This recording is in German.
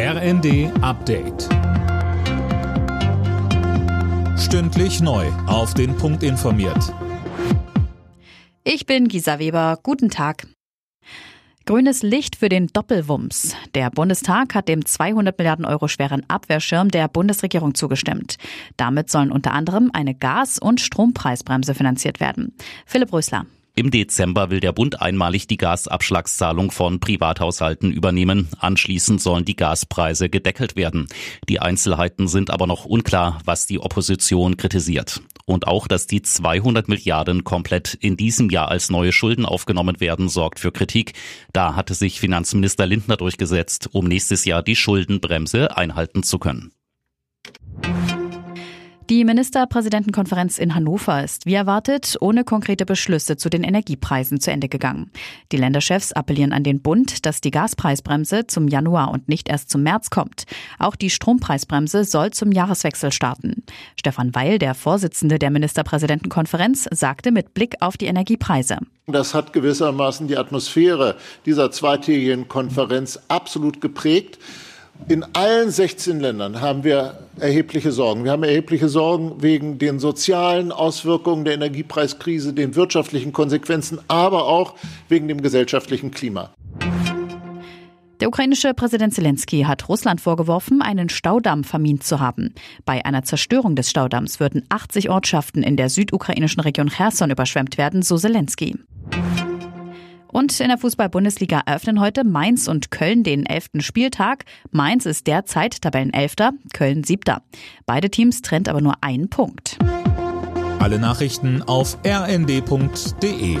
RND Update. Stündlich neu. Auf den Punkt informiert. Ich bin Gisa Weber. Guten Tag. Grünes Licht für den Doppelwumms. Der Bundestag hat dem 200 Milliarden Euro schweren Abwehrschirm der Bundesregierung zugestimmt. Damit sollen unter anderem eine Gas- und Strompreisbremse finanziert werden. Philipp Rösler. Im Dezember will der Bund einmalig die Gasabschlagszahlung von Privathaushalten übernehmen. Anschließend sollen die Gaspreise gedeckelt werden. Die Einzelheiten sind aber noch unklar, was die Opposition kritisiert. Und auch, dass die 200 Milliarden komplett in diesem Jahr als neue Schulden aufgenommen werden, sorgt für Kritik. Da hatte sich Finanzminister Lindner durchgesetzt, um nächstes Jahr die Schuldenbremse einhalten zu können. Die Ministerpräsidentenkonferenz in Hannover ist wie erwartet ohne konkrete Beschlüsse zu den Energiepreisen zu Ende gegangen. Die Länderchefs appellieren an den Bund, dass die Gaspreisbremse zum Januar und nicht erst zum März kommt. Auch die Strompreisbremse soll zum Jahreswechsel starten. Stefan Weil, der Vorsitzende der Ministerpräsidentenkonferenz, sagte mit Blick auf die Energiepreise. Das hat gewissermaßen die Atmosphäre dieser zweitägigen Konferenz absolut geprägt. In allen 16 Ländern haben wir erhebliche Sorgen. Wir haben erhebliche Sorgen wegen den sozialen Auswirkungen der Energiepreiskrise, den wirtschaftlichen Konsequenzen, aber auch wegen dem gesellschaftlichen Klima. Der ukrainische Präsident Zelensky hat Russland vorgeworfen, einen Staudamm vermint zu haben. Bei einer Zerstörung des Staudamms würden 80 Ortschaften in der südukrainischen Region Cherson überschwemmt werden, so Zelensky. Und in der Fußball-Bundesliga eröffnen heute Mainz und Köln den elften Spieltag. Mainz ist derzeit Tabellenelfter, Köln siebter. Beide Teams trennt aber nur ein Punkt. Alle Nachrichten auf rnd.de